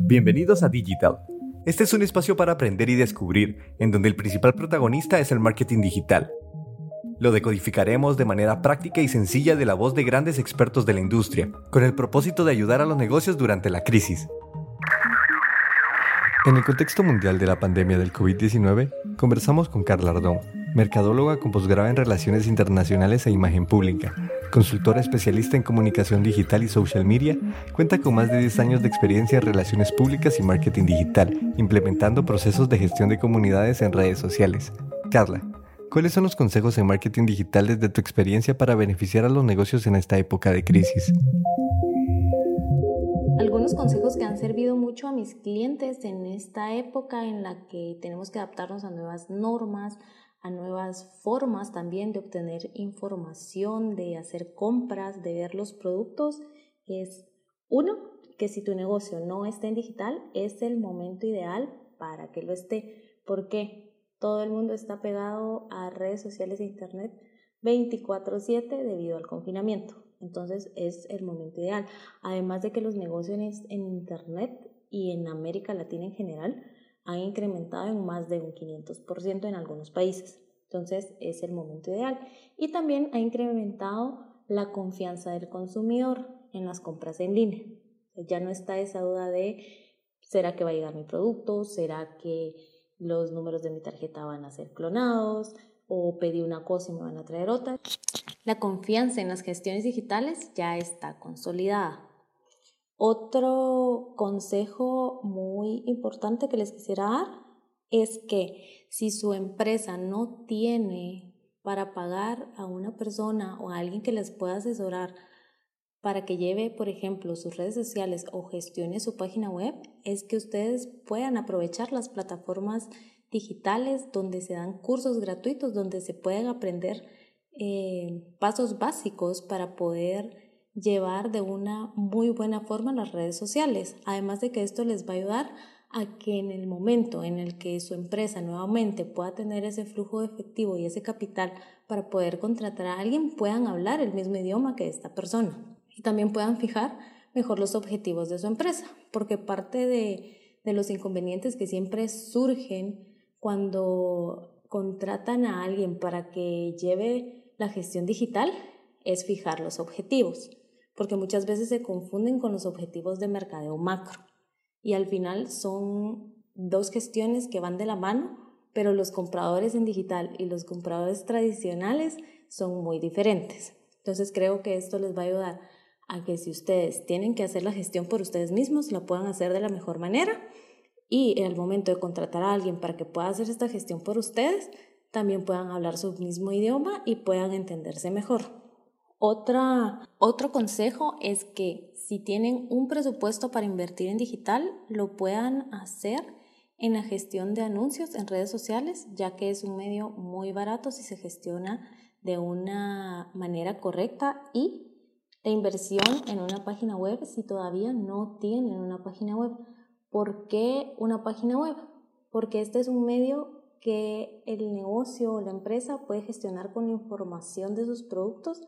Bienvenidos a Digital. Este es un espacio para aprender y descubrir, en donde el principal protagonista es el marketing digital. Lo decodificaremos de manera práctica y sencilla de la voz de grandes expertos de la industria, con el propósito de ayudar a los negocios durante la crisis. En el contexto mundial de la pandemia del COVID-19, conversamos con Carla Ardón, mercadóloga con posgrado en Relaciones Internacionales e Imagen Pública, consultora especialista en comunicación digital y social media, cuenta con más de 10 años de experiencia en relaciones públicas y marketing digital, implementando procesos de gestión de comunidades en redes sociales. Carla, ¿cuáles son los consejos en marketing digital desde tu experiencia para beneficiar a los negocios en esta época de crisis? Algunos consejos que han servido mucho a mis clientes en esta época en la que tenemos que adaptarnos a nuevas normas, a nuevas formas también de obtener información, de hacer compras, de ver los productos, es uno, que si tu negocio no está en digital, es el momento ideal para que lo esté. ¿Por qué? Todo el mundo está pegado a redes sociales e internet 24/7 debido al confinamiento. Entonces es el momento ideal. Además de que los negocios en internet y en América Latina en general han incrementado en más de un 500% en algunos países. Entonces es el momento ideal. Y también ha incrementado la confianza del consumidor en las compras en línea. Ya no está esa duda de, ¿será que va a llegar mi producto? ¿Será que los números de mi tarjeta van a ser clonados? ¿O pedí una cosa y me van a traer otra? La confianza en las gestiones digitales ya está consolidada. Otro consejo muy importante que les quisiera dar es que si su empresa no tiene para pagar a una persona o a alguien que les pueda asesorar para que lleve, por ejemplo, sus redes sociales o gestione su página web, es que ustedes puedan aprovechar las plataformas digitales donde se dan cursos gratuitos, donde se pueden aprender eh, pasos básicos para poder llevar de una muy buena forma las redes sociales. Además de que esto les va a ayudar a que en el momento en el que su empresa nuevamente pueda tener ese flujo de efectivo y ese capital para poder contratar a alguien, puedan hablar el mismo idioma que esta persona y también puedan fijar mejor los objetivos de su empresa, porque parte de, de los inconvenientes que siempre surgen cuando contratan a alguien para que lleve la gestión digital es fijar los objetivos porque muchas veces se confunden con los objetivos de mercadeo macro y al final son dos gestiones que van de la mano, pero los compradores en digital y los compradores tradicionales son muy diferentes. Entonces creo que esto les va a ayudar a que si ustedes tienen que hacer la gestión por ustedes mismos, la puedan hacer de la mejor manera y el momento de contratar a alguien para que pueda hacer esta gestión por ustedes, también puedan hablar su mismo idioma y puedan entenderse mejor. Otra, otro consejo es que si tienen un presupuesto para invertir en digital, lo puedan hacer en la gestión de anuncios en redes sociales, ya que es un medio muy barato si se gestiona de una manera correcta y la inversión en una página web si todavía no tienen una página web. ¿Por qué una página web? Porque este es un medio que el negocio o la empresa puede gestionar con información de sus productos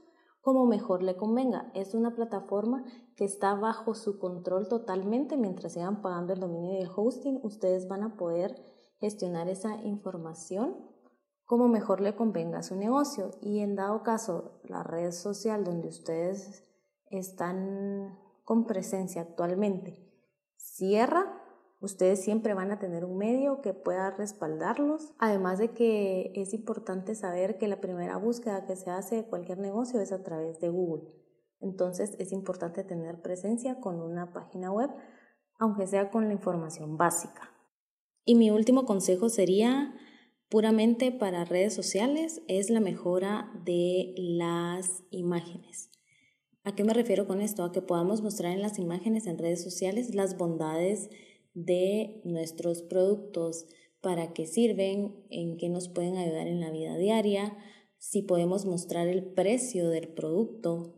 como mejor le convenga. Es una plataforma que está bajo su control totalmente. Mientras sigan pagando el dominio y el hosting, ustedes van a poder gestionar esa información como mejor le convenga a su negocio. Y en dado caso, la red social donde ustedes están con presencia actualmente cierra, Ustedes siempre van a tener un medio que pueda respaldarlos. Además de que es importante saber que la primera búsqueda que se hace de cualquier negocio es a través de Google. Entonces es importante tener presencia con una página web, aunque sea con la información básica. Y mi último consejo sería puramente para redes sociales, es la mejora de las imágenes. ¿A qué me refiero con esto? A que podamos mostrar en las imágenes en redes sociales las bondades de nuestros productos, para qué sirven, en qué nos pueden ayudar en la vida diaria, si podemos mostrar el precio del producto.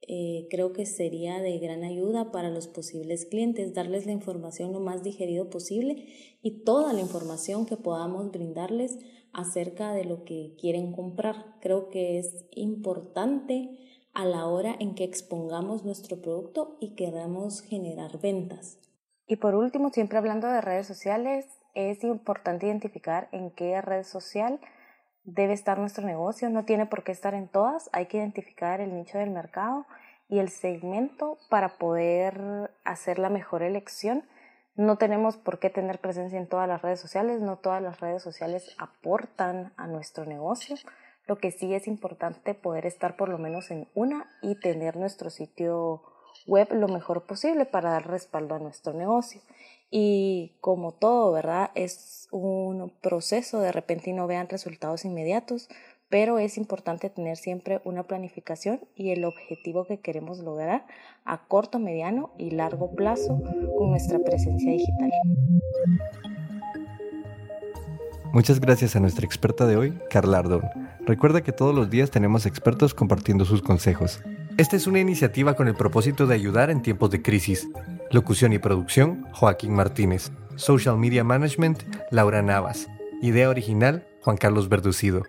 Eh, creo que sería de gran ayuda para los posibles clientes darles la información lo más digerido posible y toda la información que podamos brindarles acerca de lo que quieren comprar. Creo que es importante a la hora en que expongamos nuestro producto y queramos generar ventas. Y por último, siempre hablando de redes sociales, es importante identificar en qué red social debe estar nuestro negocio. No tiene por qué estar en todas, hay que identificar el nicho del mercado y el segmento para poder hacer la mejor elección. No tenemos por qué tener presencia en todas las redes sociales, no todas las redes sociales aportan a nuestro negocio. Lo que sí es importante poder estar por lo menos en una y tener nuestro sitio web lo mejor posible para dar respaldo a nuestro negocio. Y como todo, ¿verdad? Es un proceso, de repente y no vean resultados inmediatos, pero es importante tener siempre una planificación y el objetivo que queremos lograr a corto, mediano y largo plazo con nuestra presencia digital. Muchas gracias a nuestra experta de hoy, Carla Ardón. Recuerda que todos los días tenemos expertos compartiendo sus consejos. Esta es una iniciativa con el propósito de ayudar en tiempos de crisis. Locución y producción, Joaquín Martínez. Social Media Management, Laura Navas. Idea original, Juan Carlos Verducido.